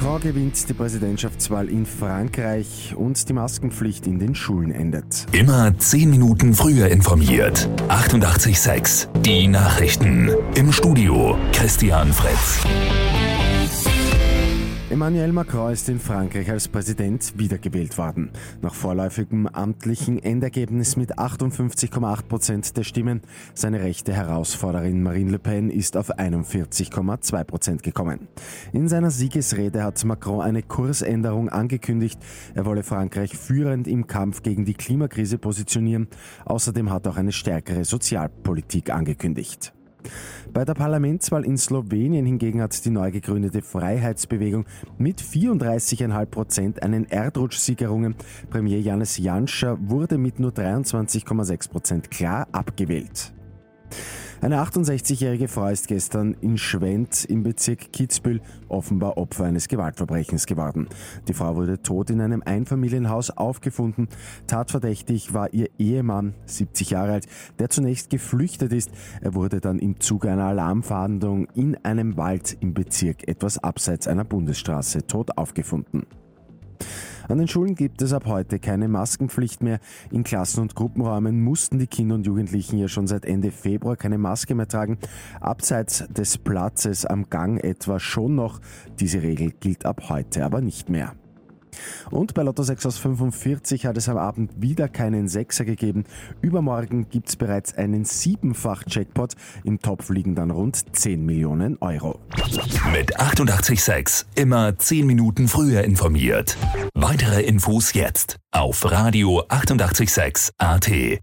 Macron gewinnt die Präsidentschaftswahl in Frankreich und die Maskenpflicht in den Schulen endet. Immer 10 Minuten früher informiert. 88.6 Die Nachrichten. Im Studio Christian Fritz. Emmanuel Macron ist in Frankreich als Präsident wiedergewählt worden. Nach vorläufigem amtlichen Endergebnis mit 58,8 Prozent der Stimmen. Seine rechte Herausforderin Marine Le Pen ist auf 41,2 Prozent gekommen. In seiner Siegesrede hat Macron eine Kursänderung angekündigt. Er wolle Frankreich führend im Kampf gegen die Klimakrise positionieren. Außerdem hat er auch eine stärkere Sozialpolitik angekündigt. Bei der Parlamentswahl in Slowenien hingegen hat die neu gegründete Freiheitsbewegung mit 34,5 Prozent einen Erdrutschsieg errungen. Premier Janis Janscha wurde mit nur 23,6 Prozent klar abgewählt. Eine 68-jährige Frau ist gestern in Schwendt im Bezirk Kitzbühel offenbar Opfer eines Gewaltverbrechens geworden. Die Frau wurde tot in einem Einfamilienhaus aufgefunden. Tatverdächtig war ihr Ehemann, 70 Jahre alt, der zunächst geflüchtet ist. Er wurde dann im Zuge einer Alarmfahndung in einem Wald im Bezirk etwas abseits einer Bundesstraße tot aufgefunden. An den Schulen gibt es ab heute keine Maskenpflicht mehr. In Klassen- und Gruppenräumen mussten die Kinder und Jugendlichen ja schon seit Ende Februar keine Maske mehr tragen. Abseits des Platzes am Gang etwa schon noch. Diese Regel gilt ab heute aber nicht mehr. Und bei Lotto 6 aus 45 hat es am Abend wieder keinen Sechser gegeben. Übermorgen gibt es bereits einen Siebenfach-Jackpot. Im Topf liegen dann rund 10 Millionen Euro. Mit 886 immer 10 Minuten früher informiert. Weitere Infos jetzt auf Radio 886 AT.